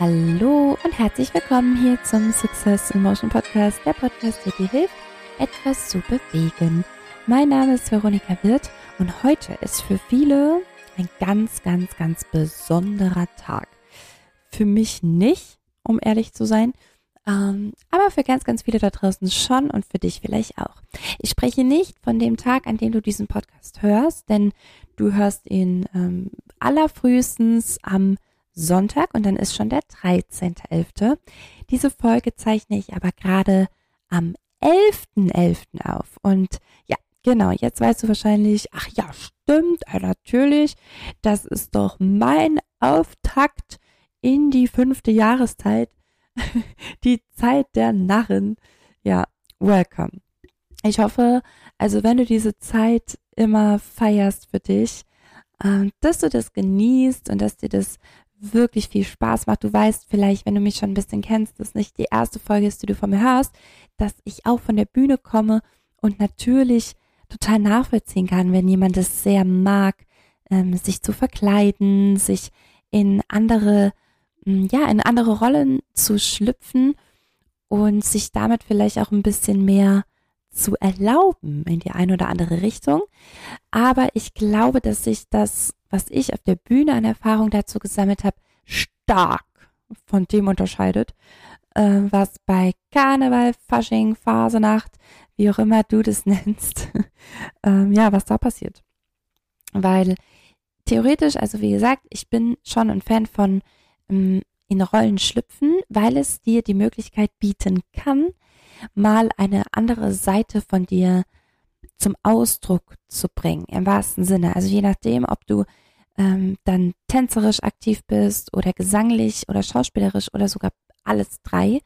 Hallo und herzlich willkommen hier zum Success in Motion Podcast, der Podcast, der dir hilft, etwas zu bewegen. Mein Name ist Veronika Wirth und heute ist für viele ein ganz, ganz, ganz besonderer Tag. Für mich nicht, um ehrlich zu sein, ähm, aber für ganz, ganz viele da draußen schon und für dich vielleicht auch. Ich spreche nicht von dem Tag, an dem du diesen Podcast hörst, denn du hörst ihn ähm, allerfrühestens am Sonntag und dann ist schon der 13.11. Diese Folge zeichne ich aber gerade am 11.11. .11. auf. Und ja, genau, jetzt weißt du wahrscheinlich, ach ja, stimmt, ja, natürlich, das ist doch mein Auftakt in die fünfte Jahreszeit, die Zeit der Narren. Ja, welcome. Ich hoffe, also wenn du diese Zeit immer feierst für dich, äh, dass du das genießt und dass dir das wirklich viel Spaß macht. Du weißt vielleicht, wenn du mich schon ein bisschen kennst, dass nicht die erste Folge ist, die du von mir hörst, dass ich auch von der Bühne komme und natürlich total nachvollziehen kann, wenn jemand es sehr mag, ähm, sich zu verkleiden, sich in andere, hm, ja, in andere Rollen zu schlüpfen und sich damit vielleicht auch ein bisschen mehr zu erlauben in die eine oder andere Richtung. Aber ich glaube, dass sich das was ich auf der Bühne an Erfahrung dazu gesammelt habe, stark von dem unterscheidet, äh, was bei Karneval, Fasching, Phasenacht, wie auch immer du das nennst, ähm, ja, was da passiert. Weil theoretisch, also wie gesagt, ich bin schon ein Fan von ähm, in Rollen schlüpfen, weil es dir die Möglichkeit bieten kann, mal eine andere Seite von dir zum Ausdruck zu bringen, im wahrsten Sinne. Also je nachdem, ob du ähm, dann tänzerisch aktiv bist oder gesanglich oder schauspielerisch oder sogar alles drei,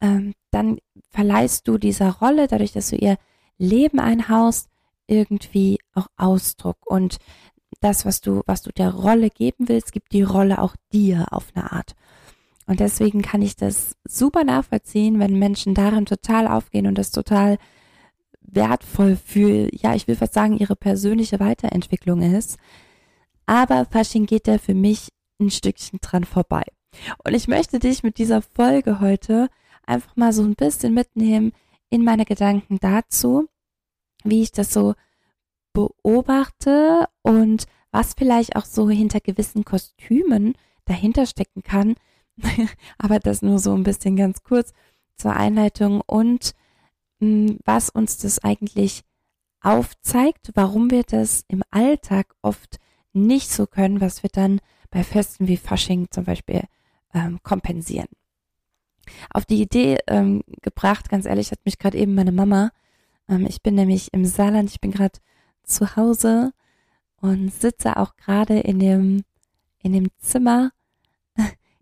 ähm, dann verleihst du dieser Rolle, dadurch, dass du ihr Leben einhaust, irgendwie auch Ausdruck. Und das, was du, was du der Rolle geben willst, gibt die Rolle auch dir auf eine Art. Und deswegen kann ich das super nachvollziehen, wenn Menschen darin total aufgehen und das total wertvoll für, ja, ich will fast sagen, ihre persönliche Weiterentwicklung ist. Aber Fasching geht da für mich ein Stückchen dran vorbei. Und ich möchte dich mit dieser Folge heute einfach mal so ein bisschen mitnehmen in meine Gedanken dazu, wie ich das so beobachte und was vielleicht auch so hinter gewissen Kostümen dahinter stecken kann. Aber das nur so ein bisschen ganz kurz zur Einleitung und was uns das eigentlich aufzeigt, warum wir das im Alltag oft nicht so können, was wir dann bei Festen wie Fasching zum Beispiel ähm, kompensieren. Auf die Idee ähm, gebracht, ganz ehrlich, hat mich gerade eben meine Mama. Ähm, ich bin nämlich im Saarland, ich bin gerade zu Hause und sitze auch gerade in dem in dem Zimmer,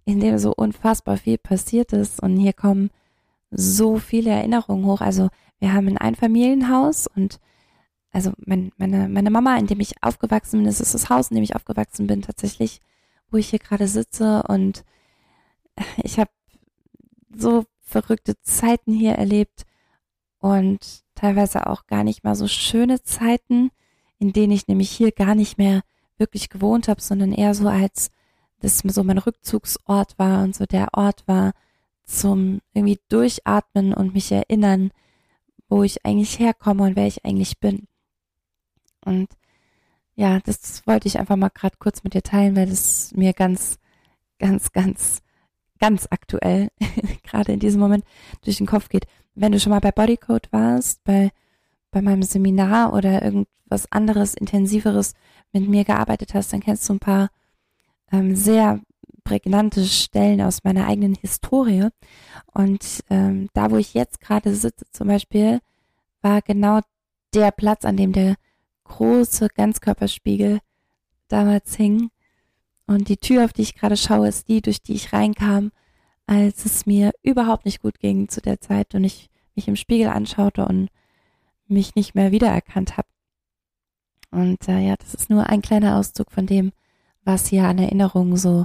in dem so unfassbar viel passiert ist und hier kommen so viele Erinnerungen hoch. Also wir haben ein Einfamilienhaus und also mein, meine, meine Mama, in dem ich aufgewachsen bin, das ist das Haus, in dem ich aufgewachsen bin, tatsächlich, wo ich hier gerade sitze und ich habe so verrückte Zeiten hier erlebt und teilweise auch gar nicht mal so schöne Zeiten, in denen ich nämlich hier gar nicht mehr wirklich gewohnt habe, sondern eher so als das so mein Rückzugsort war und so der Ort war, zum irgendwie durchatmen und mich erinnern, wo ich eigentlich herkomme und wer ich eigentlich bin. Und ja, das wollte ich einfach mal gerade kurz mit dir teilen, weil das mir ganz, ganz, ganz, ganz aktuell gerade in diesem Moment durch den Kopf geht. Wenn du schon mal bei Bodycode warst, bei, bei meinem Seminar oder irgendwas anderes, intensiveres mit mir gearbeitet hast, dann kennst du ein paar ähm, sehr prägnante Stellen aus meiner eigenen Historie. Und ähm, da, wo ich jetzt gerade sitze zum Beispiel, war genau der Platz, an dem der große Ganzkörperspiegel damals hing. Und die Tür, auf die ich gerade schaue, ist die, durch die ich reinkam, als es mir überhaupt nicht gut ging zu der Zeit und ich mich im Spiegel anschaute und mich nicht mehr wiedererkannt habe. Und äh, ja, das ist nur ein kleiner Auszug von dem, was hier an Erinnerungen so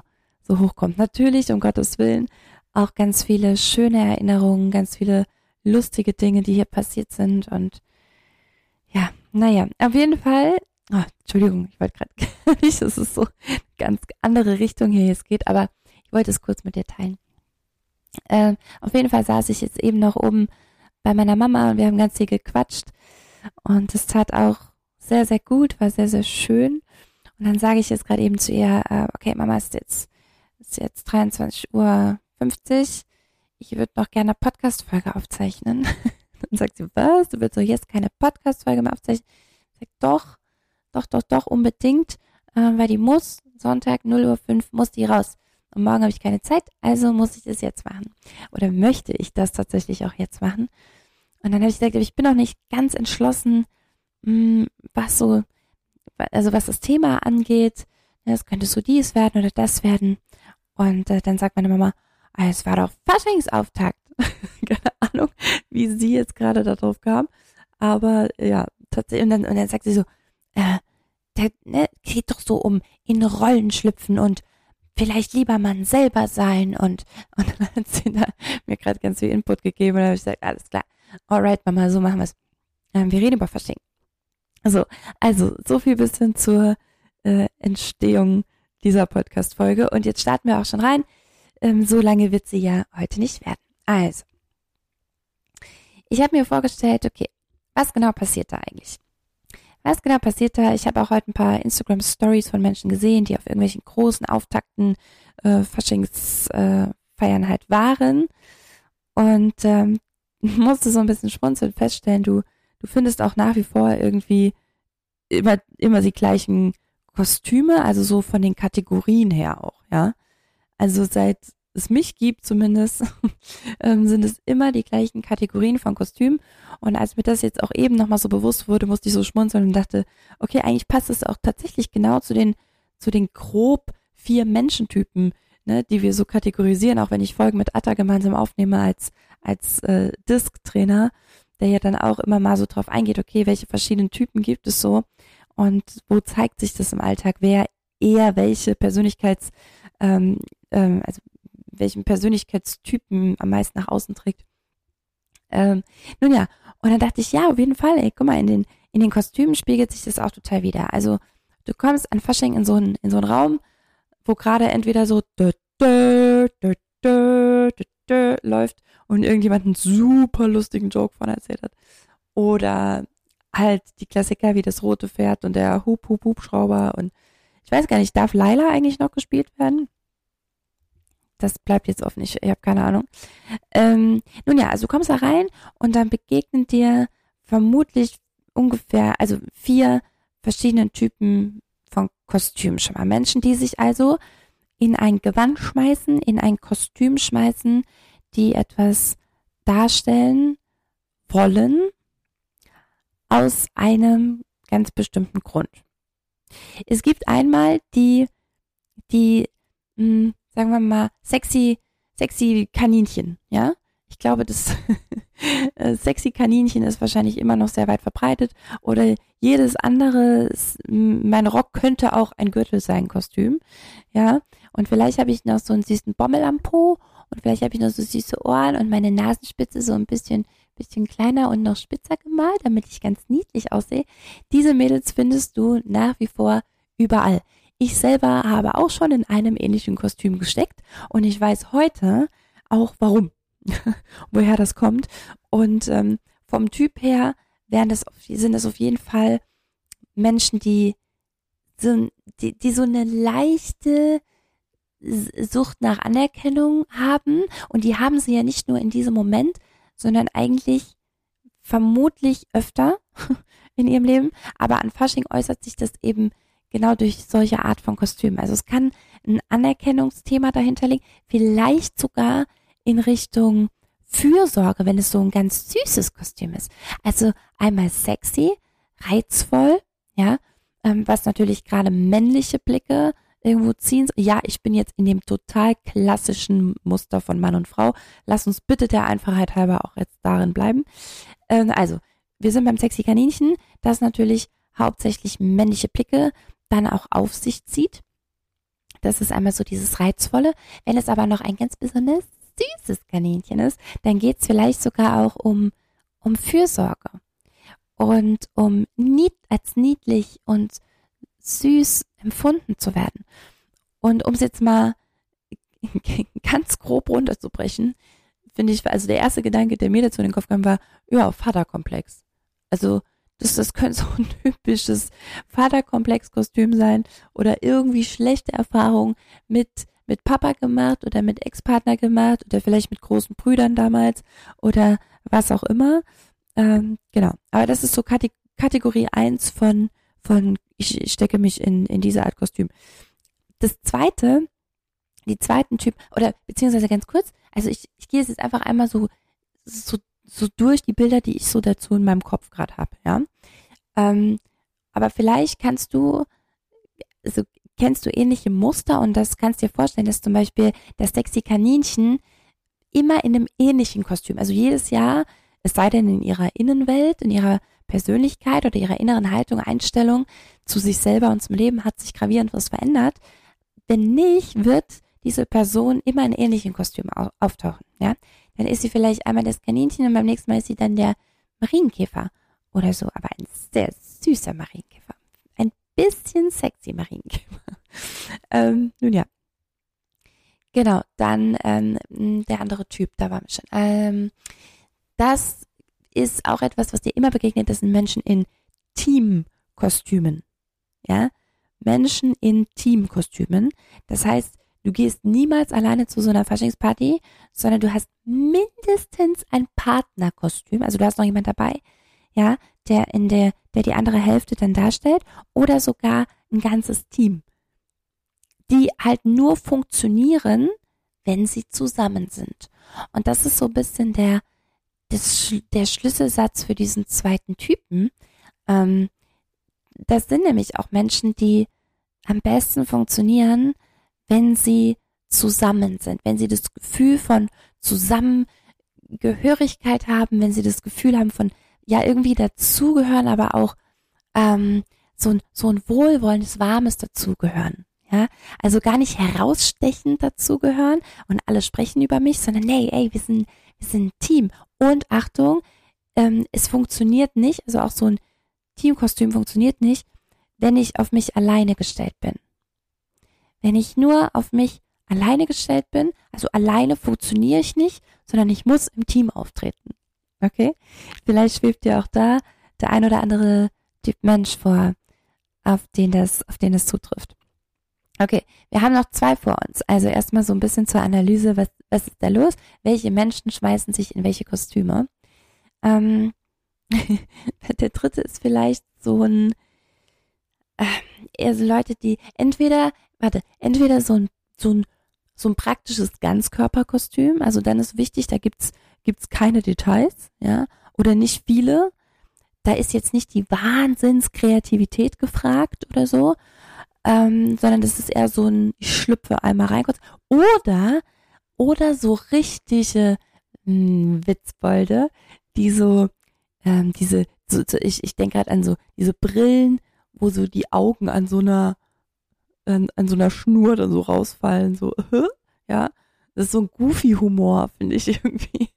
so hochkommt. Natürlich, um Gottes Willen, auch ganz viele schöne Erinnerungen, ganz viele lustige Dinge, die hier passiert sind. Und ja, naja, auf jeden Fall, oh, Entschuldigung, ich wollte gerade nicht, dass es so ganz andere Richtung hier jetzt geht, aber ich wollte es kurz mit dir teilen. Ähm, auf jeden Fall saß ich jetzt eben noch oben bei meiner Mama und wir haben ganz viel gequatscht. Und es tat auch sehr, sehr gut, war sehr, sehr schön. Und dann sage ich jetzt gerade eben zu ihr, äh, okay, Mama, ist jetzt, ist jetzt 23 Uhr 50. Ich würde noch gerne eine Podcast-Folge aufzeichnen. dann sagt sie, was? Du willst doch jetzt keine Podcast-Folge mehr aufzeichnen? Ich sag, doch, doch, doch, doch, unbedingt, äh, weil die muss, Sonntag 0 Uhr 5 muss die raus. Und morgen habe ich keine Zeit, also muss ich das jetzt machen. Oder möchte ich das tatsächlich auch jetzt machen? Und dann habe ich gesagt, ich bin noch nicht ganz entschlossen, hm, was so, also was das Thema angeht. Es könnte so dies werden oder das werden. Und äh, dann sagt meine Mama, ah, es war doch Faschingsauftakt. Keine Ahnung, wie sie jetzt gerade darauf kam. Aber ja, tatsächlich. Und dann, und dann sagt sie so, äh, der ne, geht doch so um in Rollen schlüpfen und vielleicht lieber man selber sein und, und dann hat sie da mir gerade ganz viel Input gegeben und dann habe ich gesagt, alles klar, alright, Mama, so machen wir es. Ähm, wir reden über Fasching. Also, also, so viel bisschen zur äh, Entstehung dieser Podcast-Folge. Und jetzt starten wir auch schon rein. Ähm, so lange wird sie ja heute nicht werden. Also, ich habe mir vorgestellt, okay, was genau passiert da eigentlich? Was genau passiert da? Ich habe auch heute ein paar Instagram Stories von Menschen gesehen, die auf irgendwelchen großen Auftakten äh, Faschingsfeiern äh, halt waren und ähm, musste so ein bisschen schmunzeln feststellen, du du findest auch nach wie vor irgendwie immer immer die gleichen Kostüme, also so von den Kategorien her auch, ja. Also seit es mich gibt zumindest, ähm, sind es immer die gleichen Kategorien von Kostümen. Und als mir das jetzt auch eben nochmal so bewusst wurde, musste ich so schmunzeln und dachte, okay, eigentlich passt es auch tatsächlich genau zu den, zu den grob vier Menschentypen, ne, die wir so kategorisieren, auch wenn ich Folgen mit Atta gemeinsam aufnehme als, als äh, Disk-Trainer, der ja dann auch immer mal so drauf eingeht, okay, welche verschiedenen Typen gibt es so und wo zeigt sich das im Alltag, wer eher welche Persönlichkeits, ähm, ähm, also welchen Persönlichkeitstypen am meisten nach außen trägt. Ähm, nun ja, und dann dachte ich, ja, auf jeden Fall, ey, guck mal, in den, in den Kostümen spiegelt sich das auch total wieder. Also du kommst an Fasching in so einen, in so einen Raum, wo gerade entweder so dö, dö, dö, dö, dö, dö, läuft und irgendjemand einen super lustigen Joke von erzählt hat. Oder halt die Klassiker wie das rote Pferd und der Hup Hup Hubschrauber und ich weiß gar nicht, darf Laila eigentlich noch gespielt werden? das bleibt jetzt offen, ich, ich habe keine Ahnung. Ähm, nun ja, also du kommst da rein und dann begegnen dir vermutlich ungefähr, also vier verschiedenen Typen von Kostümen schon mal. Menschen, die sich also in ein Gewand schmeißen, in ein Kostüm schmeißen, die etwas darstellen wollen aus einem ganz bestimmten Grund. Es gibt einmal die, die mh, hm, sagen wir mal, sexy, sexy Kaninchen, ja. Ich glaube, das sexy Kaninchen ist wahrscheinlich immer noch sehr weit verbreitet. Oder jedes andere, mein Rock könnte auch ein Gürtel sein, Kostüm. Ja. Und vielleicht habe ich noch so einen süßen Bommel am Po und vielleicht habe ich noch so süße Ohren und meine Nasenspitze so ein bisschen, bisschen kleiner und noch spitzer gemalt, damit ich ganz niedlich aussehe. Diese Mädels findest du nach wie vor überall. Ich selber habe auch schon in einem ähnlichen Kostüm gesteckt und ich weiß heute auch warum, woher das kommt. Und ähm, vom Typ her wären das, sind das auf jeden Fall Menschen, die so, die, die so eine leichte Sucht nach Anerkennung haben. Und die haben sie ja nicht nur in diesem Moment, sondern eigentlich vermutlich öfter in ihrem Leben. Aber an Fasching äußert sich das eben genau durch solche Art von Kostümen. Also es kann ein Anerkennungsthema dahinter liegen, vielleicht sogar in Richtung Fürsorge, wenn es so ein ganz süßes Kostüm ist. Also einmal sexy, reizvoll, ja, ähm, was natürlich gerade männliche Blicke irgendwo ziehen. Ja, ich bin jetzt in dem total klassischen Muster von Mann und Frau. Lass uns bitte der Einfachheit halber auch jetzt darin bleiben. Ähm, also, wir sind beim sexy Kaninchen, das natürlich hauptsächlich männliche Blicke dann auch auf sich zieht. Das ist einmal so dieses Reizvolle. Wenn es aber noch ein ganz besonders süßes Kaninchen ist, dann geht es vielleicht sogar auch um, um Fürsorge und um nied, als niedlich und süß empfunden zu werden. Und um es jetzt mal ganz grob runterzubrechen, finde ich, also der erste Gedanke, der mir dazu in den Kopf kam, war, ja, Vaterkomplex. Also, das, das könnte so ein typisches Vaterkomplex-Kostüm sein oder irgendwie schlechte Erfahrungen mit, mit Papa gemacht oder mit Ex-Partner gemacht oder vielleicht mit großen Brüdern damals oder was auch immer. Ähm, genau. Aber das ist so Kategorie 1 von, von ich stecke mich in, in diese Art Kostüm. Das zweite, die zweiten Typ, oder beziehungsweise ganz kurz, also ich, ich gehe jetzt einfach einmal so, so, so durch die Bilder, die ich so dazu in meinem Kopf gerade habe, ja. Ähm, aber vielleicht kannst du, also kennst du ähnliche Muster und das kannst dir vorstellen, dass zum Beispiel das sexy Kaninchen immer in einem ähnlichen Kostüm, also jedes Jahr, es sei denn in ihrer Innenwelt, in ihrer Persönlichkeit oder ihrer inneren Haltung, Einstellung zu sich selber und zum Leben hat sich gravierend was verändert. Wenn nicht, wird diese Person immer in ähnlichen Kostümen auftauchen, ja. Dann ist sie vielleicht einmal das Kaninchen und beim nächsten Mal ist sie dann der Marienkäfer oder so, aber ein sehr süßer Marienkäfer. Ein bisschen sexy Marienkäfer. ähm, nun ja. Genau, dann ähm, der andere Typ, da waren wir schon. Ähm, das ist auch etwas, was dir immer begegnet, das sind Menschen in Teamkostümen. Ja, Menschen in Teamkostümen. Das heißt, du gehst niemals alleine zu so einer Faschingsparty, sondern du hast mindestens ein Partnerkostüm. Also du hast noch jemand dabei, ja, der in der, der die andere Hälfte dann darstellt oder sogar ein ganzes Team, die halt nur funktionieren, wenn sie zusammen sind. Und das ist so ein bisschen der, das, der Schlüsselsatz für diesen zweiten Typen. Ähm, das sind nämlich auch Menschen, die am besten funktionieren, wenn sie zusammen sind, wenn sie das Gefühl von Zusammengehörigkeit haben, wenn sie das Gefühl haben von ja irgendwie dazugehören, aber auch ähm, so ein so ein wohlwollendes, warmes dazugehören. Ja, also gar nicht herausstechend dazugehören und alle sprechen über mich, sondern nee, ey, wir sind wir sind ein Team. Und Achtung, ähm, es funktioniert nicht, also auch so ein Teamkostüm funktioniert nicht, wenn ich auf mich alleine gestellt bin. Wenn ich nur auf mich alleine gestellt bin, also alleine funktioniere ich nicht, sondern ich muss im Team auftreten. Okay? Vielleicht schwebt dir auch da der ein oder andere Typ Mensch vor, auf den das, auf den das zutrifft. Okay, wir haben noch zwei vor uns. Also erstmal so ein bisschen zur Analyse, was, was ist da los? Welche Menschen schmeißen sich in welche Kostüme? Ähm, der dritte ist vielleicht so ein, äh, eher Leute, die entweder warte, entweder so ein, so ein, so ein praktisches Ganzkörperkostüm, also dann ist wichtig, da gibt's, gibt's keine Details, ja, oder nicht viele. Da ist jetzt nicht die Wahnsinnskreativität gefragt oder so, ähm, sondern das ist eher so ein, ich schlüpfe einmal rein kurz. Oder, oder so richtige mh, hm, Witzbolde, die so, ähm, diese, so, so, ich, ich denke gerade an so diese Brillen, wo so die Augen an so einer an, an so einer Schnur dann so rausfallen, so, ja. Das ist so ein Goofy-Humor, finde ich irgendwie.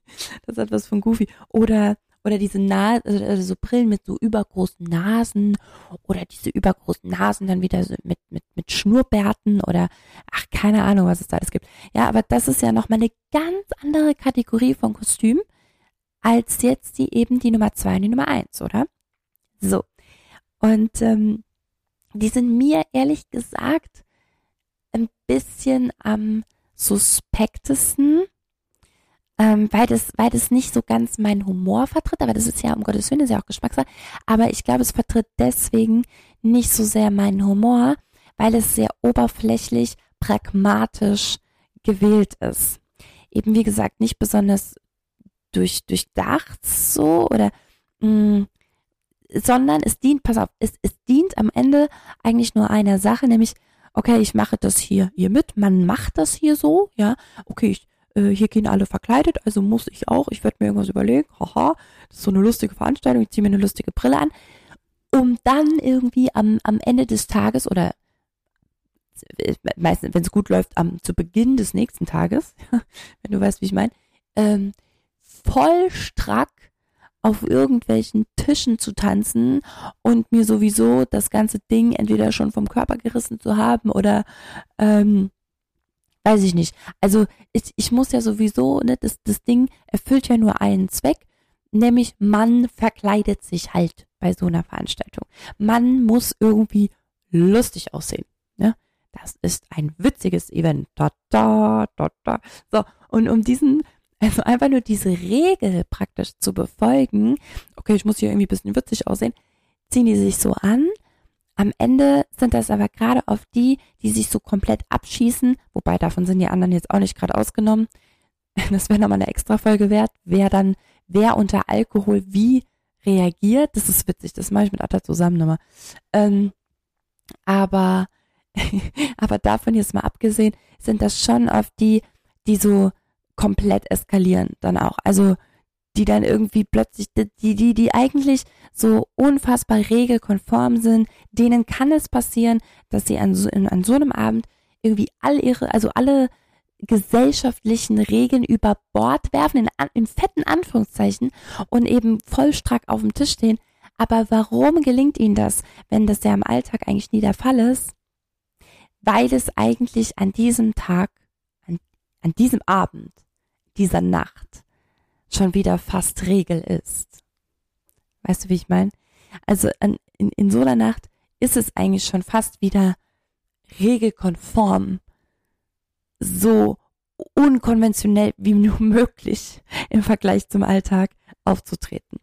Das hat was von Goofy. Oder, oder diese Nase, also, also so Brillen mit so übergroßen Nasen oder diese übergroßen Nasen dann wieder so mit, mit, mit Schnurrbärten oder, ach, keine Ahnung, was es da alles gibt. Ja, aber das ist ja nochmal eine ganz andere Kategorie von Kostüm als jetzt die eben die Nummer zwei und die Nummer eins, oder? So. Und ähm, die sind mir ehrlich gesagt ein bisschen am suspektesten, ähm, weil das, weil das nicht so ganz meinen Humor vertritt, aber das ist ja um Gottes Willen, ist ja auch Geschmackssache. Aber ich glaube, es vertritt deswegen nicht so sehr meinen Humor, weil es sehr oberflächlich, pragmatisch gewählt ist. Eben wie gesagt, nicht besonders durch, durchdacht so oder mh, mm, sondern es dient, pass auf, es, es dient am Ende eigentlich nur einer Sache, nämlich, okay, ich mache das hier, hier mit, man macht das hier so, ja, okay, ich, äh, hier gehen alle verkleidet, also muss ich auch, ich werde mir irgendwas überlegen, haha, das ist so eine lustige Veranstaltung, ich ziehe mir eine lustige Brille an, um dann irgendwie am, am Ende des Tages oder meistens, wenn es gut läuft, am zu Beginn des nächsten Tages, wenn du weißt, wie ich meine, ähm, voll strack auf irgendwelchen Tischen zu tanzen und mir sowieso das ganze Ding entweder schon vom Körper gerissen zu haben oder ähm, weiß ich nicht. Also ich, ich muss ja sowieso, ne, das, das Ding erfüllt ja nur einen Zweck, nämlich man verkleidet sich halt bei so einer Veranstaltung. Man muss irgendwie lustig aussehen. Ne? Das ist ein witziges Event. Da, da, da, da. So, und um diesen, also einfach nur diese Regel praktisch zu befolgen, okay, ich muss hier irgendwie ein bisschen witzig aussehen, ziehen die sich so an am Ende sind das aber gerade oft die, die sich so komplett abschießen, wobei davon sind die anderen jetzt auch nicht gerade ausgenommen. Das wäre nochmal eine extra Folge wert, wer dann, wer unter Alkohol wie reagiert. Das ist witzig, das mache ich mit Atta zusammen nochmal. Ähm, aber, aber davon jetzt mal abgesehen, sind das schon oft die, die so komplett eskalieren dann auch. Also die dann irgendwie plötzlich, die, die, die eigentlich so unfassbar regelkonform sind, denen kann es passieren, dass sie an so, an so einem Abend irgendwie all ihre, also alle gesellschaftlichen Regeln über Bord werfen, in, in fetten Anführungszeichen, und eben voll auf dem Tisch stehen. Aber warum gelingt ihnen das, wenn das ja im Alltag eigentlich nie der Fall ist? Weil es eigentlich an diesem Tag, an, an diesem Abend, dieser Nacht, schon wieder fast Regel ist. Weißt du, wie ich meine? Also in, in so einer Nacht ist es eigentlich schon fast wieder regelkonform, so unkonventionell wie nur möglich im Vergleich zum Alltag aufzutreten.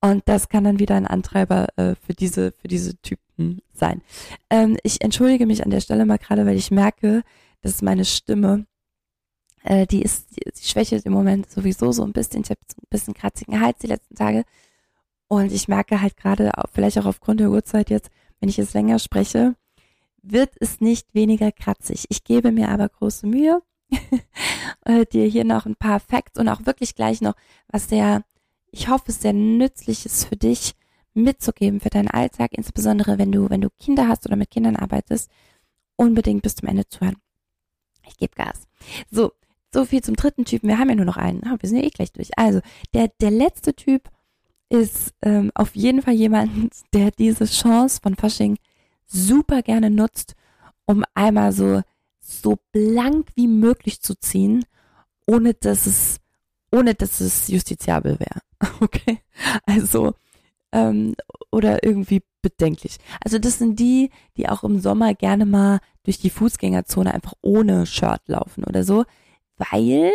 Und das kann dann wieder ein Antreiber äh, für diese für diese Typen sein. Ähm, ich entschuldige mich an der Stelle mal gerade, weil ich merke, dass meine Stimme äh, die ist, die, die schwächelt im Moment sowieso so ein bisschen. Ich habe so ein bisschen kratzigen Hals die letzten Tage. Und ich merke halt gerade, vielleicht auch aufgrund der Uhrzeit jetzt, wenn ich jetzt länger spreche, wird es nicht weniger kratzig. Ich gebe mir aber große Mühe, äh, dir hier noch ein paar Facts und auch wirklich gleich noch, was sehr, ich hoffe, sehr nützlich ist für dich mitzugeben für deinen Alltag, insbesondere wenn du, wenn du Kinder hast oder mit Kindern arbeitest, unbedingt bis zum Ende zuhören. Ich gebe Gas. So, so viel zum dritten Typen. Wir haben ja nur noch einen. Oh, wir sind ja eh gleich durch. Also, der, der letzte Typ ist ähm, auf jeden Fall jemand, der diese Chance von Fasching super gerne nutzt, um einmal so, so blank wie möglich zu ziehen, ohne dass es, ohne dass es justiziabel wäre. Okay? Also, ähm, oder irgendwie bedenklich. Also das sind die, die auch im Sommer gerne mal durch die Fußgängerzone einfach ohne Shirt laufen oder so weil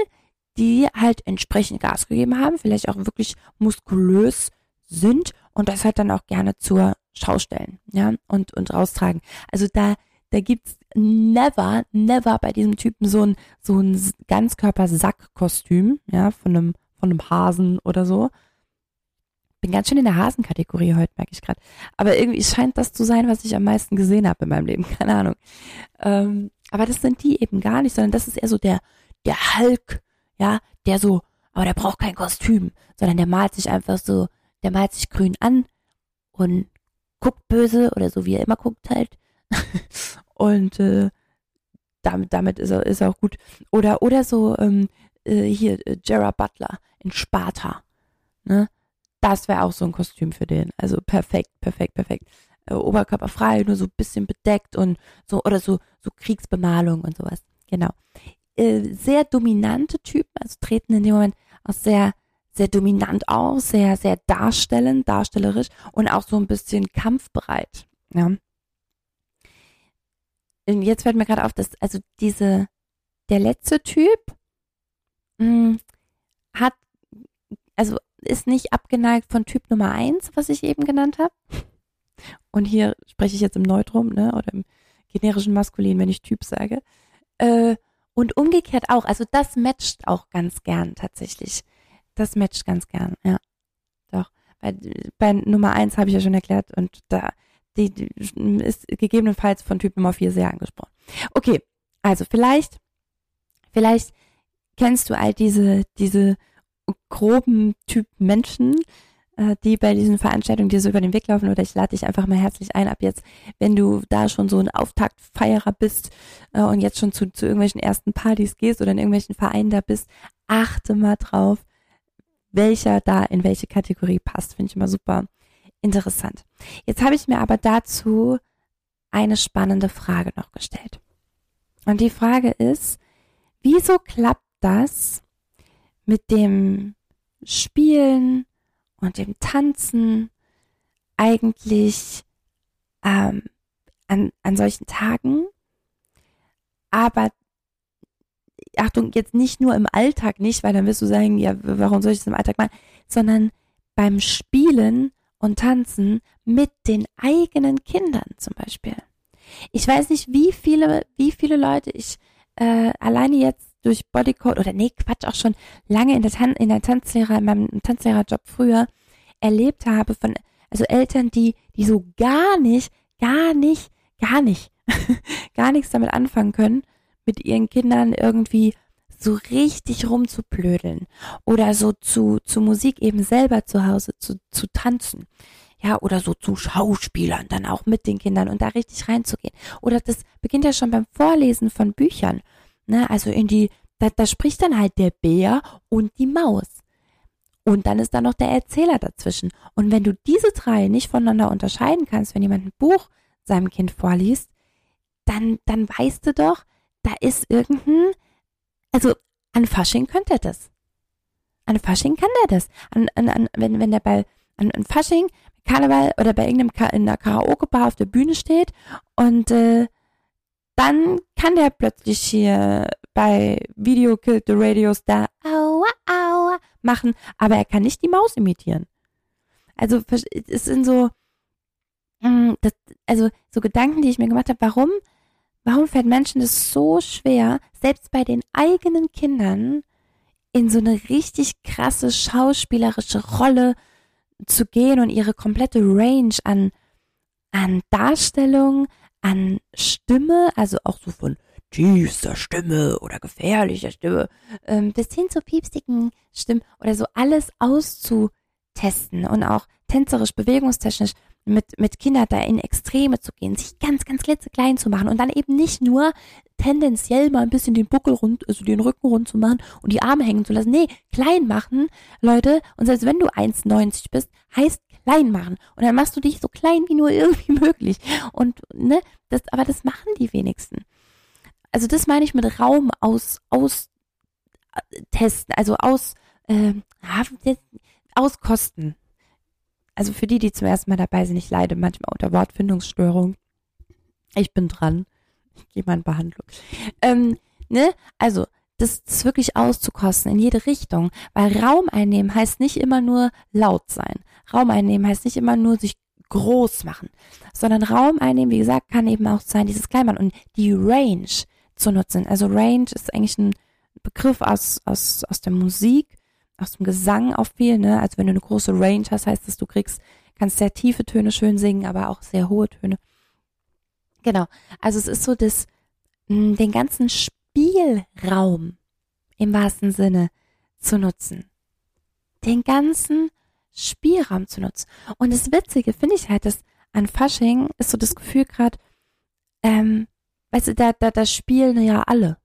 die halt entsprechend Gas gegeben haben, vielleicht auch wirklich muskulös sind und das halt dann auch gerne zur Schau stellen, ja, und, und raustragen. Also da, da gibt's never, never bei diesem Typen so ein, so ein Ganzkörper-Sackkostüm, ja, von einem, von einem Hasen oder so. Bin ganz schön in der Hasenkategorie heute, merke ich gerade. Aber irgendwie scheint das zu sein, was ich am meisten gesehen habe in meinem Leben. Keine Ahnung. Ähm, aber das sind die eben gar nicht, sondern das ist eher so der, der Hulk, ja, der so, aber der braucht kein Kostüm, sondern der malt sich einfach so, der malt sich grün an und guckt böse oder so wie er immer guckt halt. und äh, damit, damit ist er, ist auch gut. Oder, oder so ähm, äh, hier äh, Gerard Butler in Sparta. Ne? Das wäre auch so ein Kostüm für den. Also perfekt, perfekt, perfekt. Äh, Oberkörper frei, nur so ein bisschen bedeckt und so, oder so, so Kriegsbemalung und sowas. Genau äh, sehr dominante Typen, also treten in dem Moment auch sehr, sehr dominant aus, sehr, sehr darstellend, darstellerisch und auch so ein bisschen kampfbereit. Ja. Und jetzt fällt mir gerade auf, dass also diese, der letzte Typ mh, hm, hat, also ist nicht abgeneigt von Typ Nummer eins, was ich eben genannt habe. Und hier spreche ich jetzt im Neutrum, ne, oder im generischen Maskulin, wenn ich Typ sage. Äh, und umgekehrt auch. Also das matcht auch ganz gern tatsächlich. Das matcht ganz gern, ja. Doch. Bei, bei Nummer eins habe ich ja schon erklärt und da die, die ist gegebenenfalls von Typ Nummer vier sehr angesprochen. Okay, also vielleicht, vielleicht kennst du all diese, diese groben Typ Menschen, die bei diesen Veranstaltungen dir so über den Weg laufen oder ich lade dich einfach mal herzlich ein ab jetzt, wenn du da schon so ein Auftaktfeierer bist äh, und jetzt schon zu, zu irgendwelchen ersten Partys gehst oder in irgendwelchen Vereinen da bist, achte mal drauf, welcher da in welche Kategorie passt. Finde ich immer super interessant. Jetzt habe ich mir aber dazu eine spannende Frage noch gestellt. Und die Frage ist, wieso klappt das mit dem Spielen und dem Tanzen eigentlich ähm, an, an solchen Tagen, aber Achtung, jetzt nicht nur im Alltag nicht, weil dann wirst du sagen, ja, warum soll ich das im Alltag machen, sondern beim Spielen und Tanzen mit den eigenen Kindern zum Beispiel. Ich weiß nicht, wie viele, wie viele Leute ich äh, alleine jetzt durch Bodycode oder nee, Quatsch, auch schon lange in der, Tan in der Tanzlehrer, in meinem Tanzlehrerjob früher erlebt habe von, also Eltern, die, die so gar nicht, gar nicht, gar nicht, gar nichts damit anfangen können, mit ihren Kindern irgendwie so richtig rumzuplödeln oder so zu, zu Musik eben selber zu Hause zu, zu tanzen. Ja, oder so zu Schauspielern dann auch mit den Kindern und da richtig reinzugehen. Oder das beginnt ja schon beim Vorlesen von Büchern. Ne, also in die, da, da spricht dann halt der Bär und die Maus. Und dann ist da noch der Erzähler dazwischen. Und wenn du diese drei nicht voneinander unterscheiden kannst, wenn jemand ein Buch seinem Kind vorliest, dann, dann weißt du doch, da ist irgendein, also an Fasching könnte er das. An Fasching kann er das. An, an, an, wenn, wenn der bei, an, an Fasching, Karneval oder bei irgendeinem Ka in einer Karaoke-Bar auf der Bühne steht und äh, dann kann der plötzlich hier bei Video Killed the Radio Star aua, aua machen, aber er kann nicht die Maus imitieren. Also es sind so, mm, das, also so Gedanken, die ich mir gemacht habe, warum, warum fällt Menschen das so schwer, selbst bei den eigenen Kindern in so eine richtig krasse schauspielerische Rolle zu gehen und ihre komplette Range an, an Darstellung, an Stimme, also auch so von tiefster Stimme oder gefährlicher Stimme, ähm, bis hin zu piepstigen Stimmen oder so alles auszutesten und auch tänzerisch, bewegungstechnisch mit, mit Kindern da in Extreme zu gehen, sich ganz, ganz klitzeklein zu machen und dann eben nicht nur tendenziell mal ein bisschen den Buckel rund, also den Rücken rund zu machen und die Arme hängen zu lassen. Nee, klein machen, Leute. Und selbst wenn du 1,90 bist, heißt klein machen. Und dann machst du dich so klein wie nur irgendwie möglich. Und, ne, das, aber das machen die wenigsten. Also das meine ich mit Raum aus, aus äh, testen, also aus, äh, auskosten. Also für die, die zum ersten Mal dabei sind, ich leide manchmal unter Wortfindungsstörung. Ich bin dran. Ich gehe mal in Behandlung. Ähm, ne? Also, das ist wirklich auszukosten in jede Richtung, weil Raum einnehmen heißt nicht immer nur laut sein. Raum einnehmen heißt nicht immer nur sich groß machen, sondern Raum einnehmen, wie gesagt, kann eben auch sein, dieses Kleinmann und die Range zu nutzen. Also Range ist eigentlich ein Begriff aus, aus, aus der Musik, aus dem Gesang auch viel, ne? Also wenn du eine große Range hast, heißt das, du kriegst, kannst sehr tiefe Töne schön singen, aber auch sehr hohe Töne. Genau. Also es ist so, dass mh, den ganzen Spielraum im wahrsten Sinne zu nutzen. Den ganzen Spielraum zu nutzen. Und das Witzige finde ich halt, dass an Fasching ist so das Gefühl gerade, ähm, weißt du, da, da, da spielen ja alle.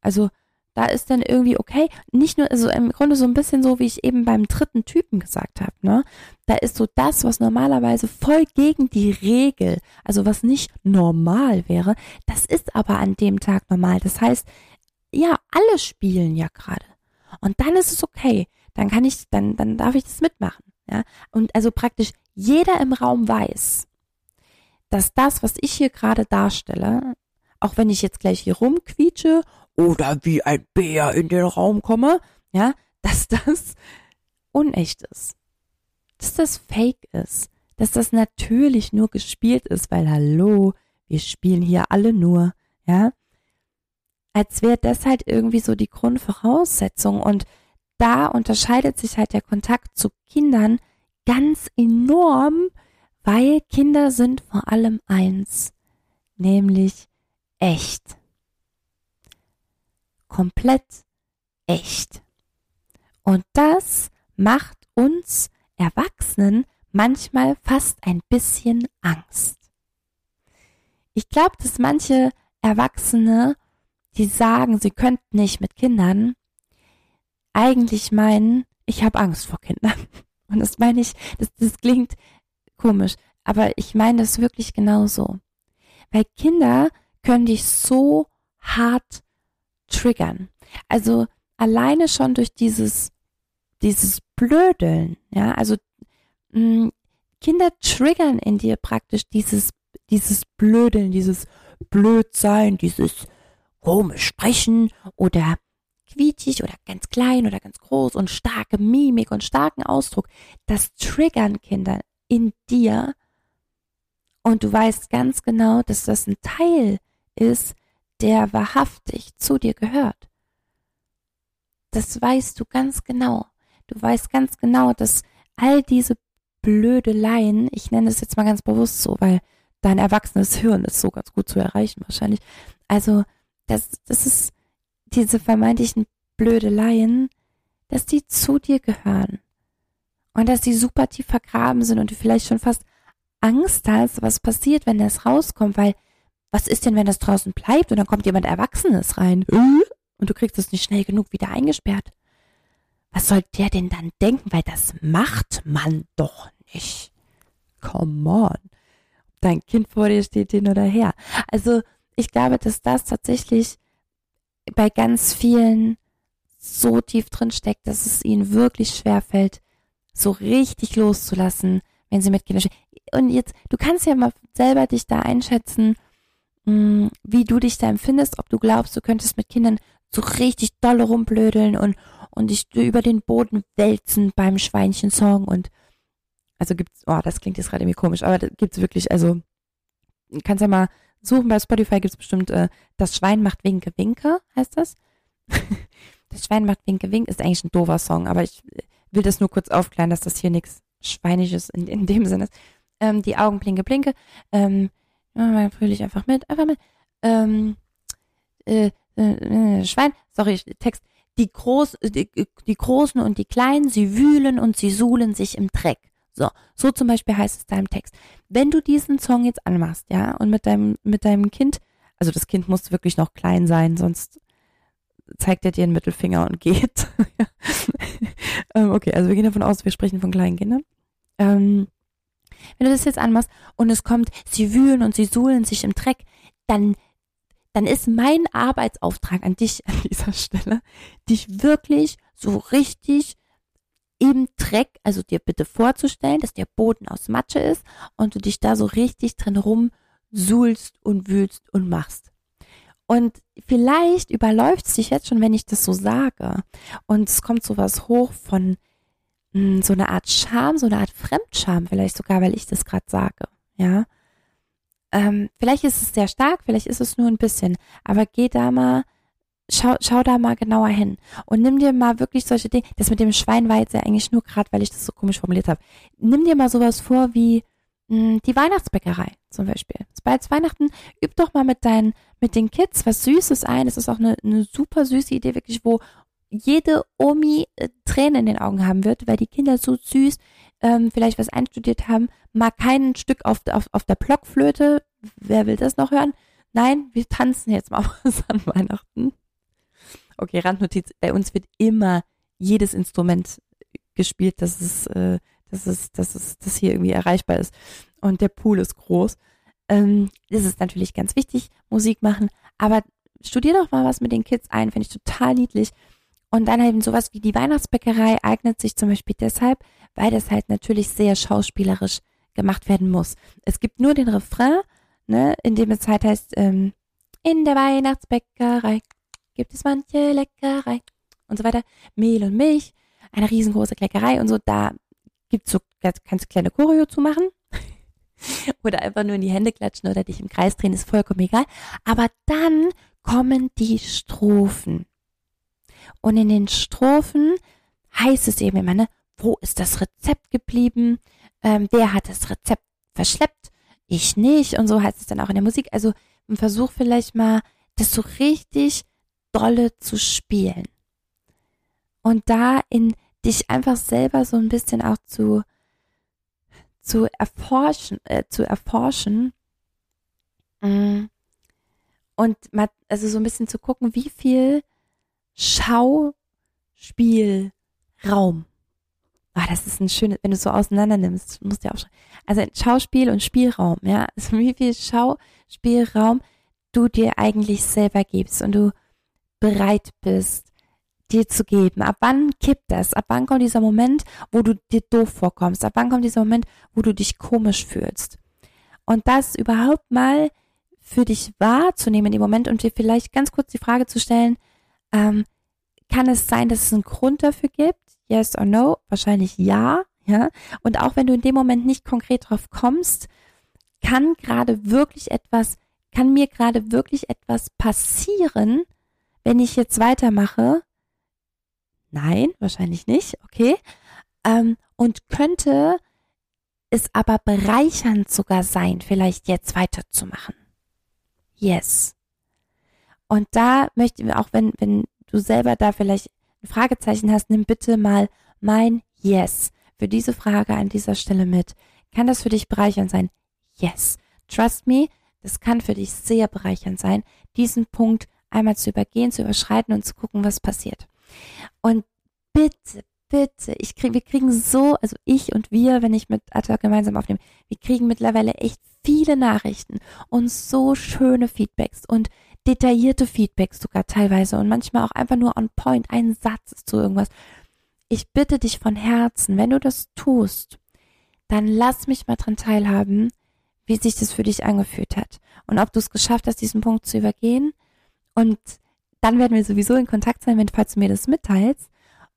Also da ist dann irgendwie okay, nicht nur, also im Grunde so ein bisschen so, wie ich eben beim dritten Typen gesagt habe, ne? Da ist so das, was normalerweise voll gegen die Regel, also was nicht normal wäre, das ist aber an dem Tag normal. Das heißt, ja, alle spielen ja gerade. Und dann ist es okay. Dann kann ich, dann, dann darf ich das mitmachen. Ja? Und also praktisch jeder im Raum weiß, dass das, was ich hier gerade darstelle, auch wenn ich jetzt gleich hier rumquietsche oder wie ein Bär in den Raum komme, ja, dass das unecht ist. Dass das fake ist. Dass das natürlich nur gespielt ist, weil hallo, wir spielen hier alle nur, ja. Als wäre das halt irgendwie so die Grundvoraussetzung und da unterscheidet sich halt der Kontakt zu Kindern ganz enorm, weil Kinder sind vor allem eins, nämlich echt komplett echt. Und das macht uns Erwachsenen manchmal fast ein bisschen Angst. Ich glaube, dass manche Erwachsene, die sagen, sie könnten nicht mit Kindern, eigentlich meinen, ich habe Angst vor Kindern. Und das meine ich, das, das klingt komisch, aber ich meine das wirklich genauso. Weil Kinder können dich so hart triggern. Also alleine schon durch dieses, dieses Blödeln, ja, also mh, mm, Kinder triggern in dir praktisch dieses, dieses Blödeln, dieses Blödsein, dieses komisch sprechen oder quietschig oder ganz klein oder ganz groß und starke Mimik und starken Ausdruck. Das triggern Kinder in dir und du weißt ganz genau, dass das ein Teil ist, der wahrhaftig zu dir gehört. Das weißt du ganz genau. Du weißt ganz genau, dass all diese Blödeleien, ich nenne es jetzt mal ganz bewusst so, weil dein erwachsenes Hirn ist so ganz gut zu erreichen wahrscheinlich. Also, das, das ist diese vermeintlichen Blödeleien, dass die zu dir gehören. Und dass die super tief vergraben sind und du vielleicht schon fast Angst hast, was passiert, wenn das rauskommt, weil was ist denn, wenn das draußen bleibt und dann kommt jemand Erwachsenes rein und du kriegst es nicht schnell genug wieder eingesperrt? Was soll der denn dann denken? Weil das macht man doch nicht. Come on. Dein Kind vor dir steht hin oder her. Also ich glaube, dass das tatsächlich bei ganz vielen so tief drin steckt, dass es ihnen wirklich schwer fällt, so richtig loszulassen, wenn sie mit Kindern stehen. Und jetzt, du kannst ja mal selber dich da einschätzen, wie du dich da empfindest, ob du glaubst, du könntest mit Kindern so richtig dolle rumblödeln und, und dich über den Boden wälzen beim Schweinchen-Song und also gibt's, oh, das klingt jetzt gerade irgendwie komisch, aber da gibt's wirklich, also kannst ja mal suchen bei Spotify gibt's bestimmt äh, das Schwein macht Winke Winke, heißt das? das Schwein macht Winke Winke ist eigentlich ein doofer Song, aber ich will das nur kurz aufklären, dass das hier nichts Schweinisches in, in dem Sinne ist. Ähm, die Augen blinke blinke, ähm, ja, fröhlich einfach mit, einfach mit, ähm, äh, äh, Schwein, sorry, Text, die, Groß, die, die Großen und die Kleinen, sie wühlen und sie suhlen sich im Dreck. So, so zum Beispiel heißt es da im Text. Wenn du diesen Song jetzt anmachst, ja, und mit deinem, mit deinem Kind, also das Kind muss wirklich noch klein sein, sonst zeigt er dir den Mittelfinger und geht. ähm, okay, also wir gehen davon aus, wir sprechen von kleinen Kindern. Ähm, wenn du das jetzt anmachst und es kommt, sie wühlen und sie suhlen sich im Dreck, dann dann ist mein Arbeitsauftrag an dich an dieser Stelle, dich wirklich so richtig im Dreck, also dir bitte vorzustellen, dass der Boden aus Matsche ist und du dich da so richtig drin rumsuhlst und wühlst und machst. Und vielleicht überläuft es dich jetzt schon, wenn ich das so sage. Und es kommt sowas hoch von so eine Art Scham, so eine Art Fremdscham, vielleicht sogar, weil ich das gerade sage. Ja. Ähm, vielleicht ist es sehr stark, vielleicht ist es nur ein bisschen, aber geh da mal, schau, schau da mal genauer hin und nimm dir mal wirklich solche Dinge. Das mit dem Schwein war jetzt ja eigentlich nur gerade, weil ich das so komisch formuliert habe. Nimm dir mal sowas vor wie mh, hm, die Weihnachtsbäckerei zum Beispiel. Bald Weihnachten, üb doch mal mit deinen, mit den Kids was Süßes ein. Das ist auch eine, eine super süße Idee, wirklich, wo jede Omi äh, Tränen in den Augen haben wird, weil die Kinder so süß ähm, vielleicht was einstudiert haben, mal kein Stück auf, auf, auf der Blockflöte. Wer will das noch hören? Nein, wir tanzen jetzt mal was an Weihnachten. Okay, Randnotiz. Bei uns wird immer jedes Instrument gespielt, dass es, äh, dass es, dass es, das hier irgendwie erreichbar ist. Und der Pool ist groß. Ähm, das ist natürlich ganz wichtig, Musik machen. Aber studier doch mal was mit den Kids ein, finde ich total niedlich. Und dann eben sowas wie die Weihnachtsbäckerei eignet sich zum Beispiel deshalb, weil das halt natürlich sehr schauspielerisch gemacht werden muss. Es gibt nur den Refrain, ne, in dem es halt heißt, ähm, in der Weihnachtsbäckerei gibt es manche Leckerei und so weiter. Mehl und Milch, eine riesengroße Kleckerei und so. Da gibt's so, du kleine Choreo zu machen. oder einfach nur in die Hände klatschen oder dich im Kreis drehen, ist vollkommen egal. Aber dann kommen die Strophen. Und in den Strophen heißt es eben immer, ne, wo ist das Rezept geblieben? Ähm, wer hat das Rezept verschleppt? Ich nicht. Und so heißt es dann auch in der Musik. Also ein Versuch vielleicht mal, das so richtig dolle zu spielen. Und da in dich einfach selber so ein bisschen auch zu, zu erforschen, äh, zu erforschen. Mm. Und mal, also so ein bisschen zu gucken, wie viel Schauspielraum. Ah, das ist ein schönes, wenn du es so auseinander nimmst, musst du ja auch schreiben. Also Schauspiel und Spielraum, ja. Also wie viel Schauspielraum du dir eigentlich selber gibst und du bereit bist, dir zu geben? Ab wann kippt das? Ab wann kommt dieser Moment, wo du dir doof vorkommst? Ab wann kommt dieser Moment, wo du dich komisch fühlst? Und das überhaupt mal für dich wahrzunehmen in dem Moment und dir vielleicht ganz kurz die Frage zu stellen, ähm, kann es sein, dass es einen Grund dafür gibt? Yes or no? Wahrscheinlich ja, ja. Und auch wenn du in dem Moment nicht konkret drauf kommst, kann gerade wirklich etwas, kann mir gerade wirklich etwas passieren, wenn ich jetzt weitermache? Nein, wahrscheinlich nicht, okay. Ähm, und könnte es aber bereichernd sogar sein, vielleicht jetzt weiterzumachen. Yes. Und da möchte ich, auch wenn, wenn du selber da vielleicht ein Fragezeichen hast, nimm bitte mal mein Yes für diese Frage an dieser Stelle mit. Kann das für dich bereichernd sein? Yes. Trust me, das kann für dich sehr bereichernd sein, diesen Punkt einmal zu übergehen, zu überschreiten und zu gucken, was passiert. Und bitte, bitte, ich krieg, wir kriegen so, also ich und wir, wenn ich mit Atta gemeinsam aufnehme, wir kriegen mittlerweile echt viele Nachrichten und so schöne Feedbacks und detaillierte Feedbacks sogar teilweise und manchmal auch einfach nur on point, ein Satz zu irgendwas. Ich bitte dich von Herzen, wenn du das tust, dann lass mich mal dran teilhaben, wie sich das für dich angefühlt hat und ob du es geschafft hast, diesen Punkt zu übergehen. Und dann werden wir sowieso in Kontakt sein, wenn falls du mir das mitteilst.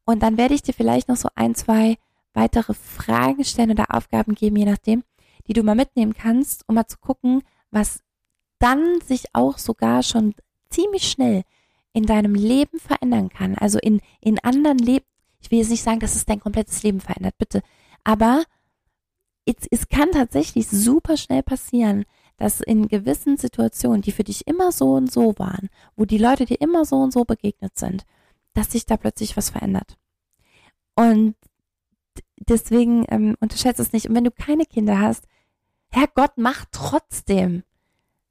Und dann werde ich dir vielleicht noch so ein, zwei weitere Fragen stellen oder Aufgaben geben, je nachdem, die du mal mitnehmen kannst, um mal zu gucken, was dann sich auch sogar schon ziemlich schnell in deinem Leben verändern kann. Also in, in anderen Leben. Ich will jetzt nicht sagen, dass es dein komplettes Leben verändert, bitte. Aber es, es kann tatsächlich super schnell passieren, dass in gewissen Situationen, die für dich immer so und so waren, wo die Leute dir immer so und so begegnet sind, dass sich da plötzlich was verändert. Und deswegen ähm, unterschätze es nicht. Und wenn du keine Kinder hast, Herrgott, mach trotzdem.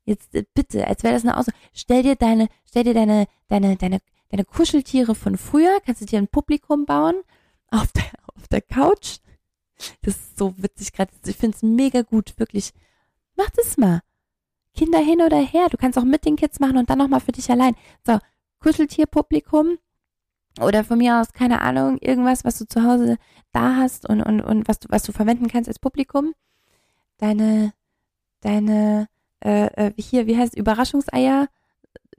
Jetzt äh, bitte, als wäre das eine Aussage. Stell dir deine, stell dir deine, deine, deine, deine Kuscheltiere von früher, kannst du dir ein Publikum bauen auf der, auf der Couch. Das ist so witzig gerade. Ich finde es mega gut, wirklich. Mach das mal. Kinder hin oder her. Du kannst auch mit den Kids machen und dann nochmal für dich allein. So, Kuscheltierpublikum. Oder von mir aus, keine Ahnung, irgendwas, was du zu Hause da hast und, und, und was du, was du verwenden kannst als Publikum. Deine, deine äh, äh, hier, wie heißt Überraschungseier,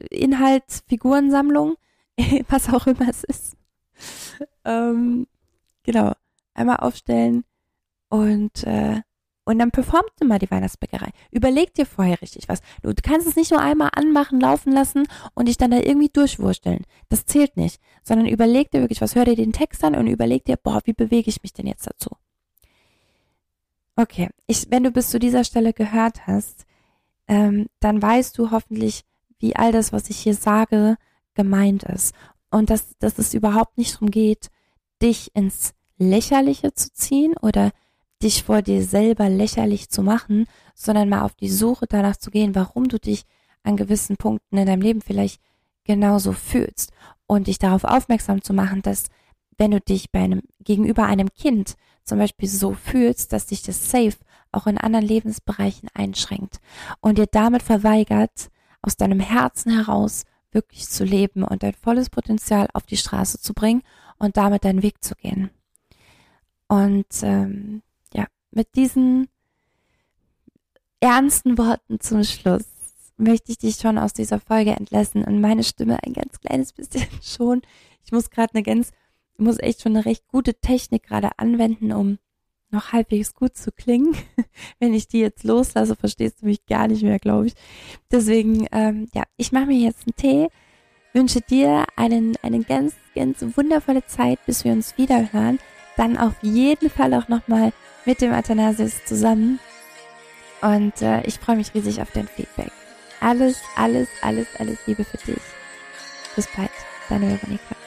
Inhalt, Figurensammlung, was auch immer es ist. ähm, genau, einmal aufstellen und äh, und dann performt mal die Weihnachtsbäckerei. Überleg dir vorher richtig was. Du kannst es nicht nur einmal anmachen, laufen lassen und dich dann da irgendwie durchwursteln. Das zählt nicht. Sondern überleg dir wirklich was. Hör dir den Text an und überleg dir, boah, wie bewege ich mich denn jetzt dazu? Okay, ich, wenn du bis zu dieser Stelle gehört hast, ähm, dann weißt du hoffentlich, wie all das, was ich hier sage, gemeint ist. Und dass, dass es überhaupt nicht darum geht, dich ins Lächerliche zu ziehen oder dich vor dir selber lächerlich zu machen, sondern mal auf die Suche danach zu gehen, warum du dich an gewissen Punkten in deinem Leben vielleicht genauso fühlst und dich darauf aufmerksam zu machen, dass wenn du dich bei einem gegenüber einem Kind zum Beispiel so fühlst, dass dich das safe auch in anderen Lebensbereichen einschränkt und dir damit verweigert, aus deinem Herzen heraus wirklich zu leben und dein volles Potenzial auf die Straße zu bringen und damit deinen Weg zu gehen. Und ähm, ja, mit diesen ernsten Worten zum Schluss möchte ich dich schon aus dieser Folge entlassen und meine Stimme ein ganz kleines bisschen schon. Ich muss gerade eine ganz, muss echt schon eine recht gute Technik gerade anwenden, um noch halbwegs gut zu klingen. Wenn ich die jetzt loslasse, verstehst du mich gar nicht mehr, glaube ich. Deswegen, ähm, ja, ich mache mir jetzt einen Tee, wünsche dir einen, eine ganz, ganz wundervolle Zeit, bis wir uns wieder hören. Dann auf jeden Fall auch nochmal mit dem Athanasius zusammen. Und äh, ich freue mich riesig auf dein Feedback. Alles, alles, alles, alles Liebe für dich. Bis bald, deine Veronika.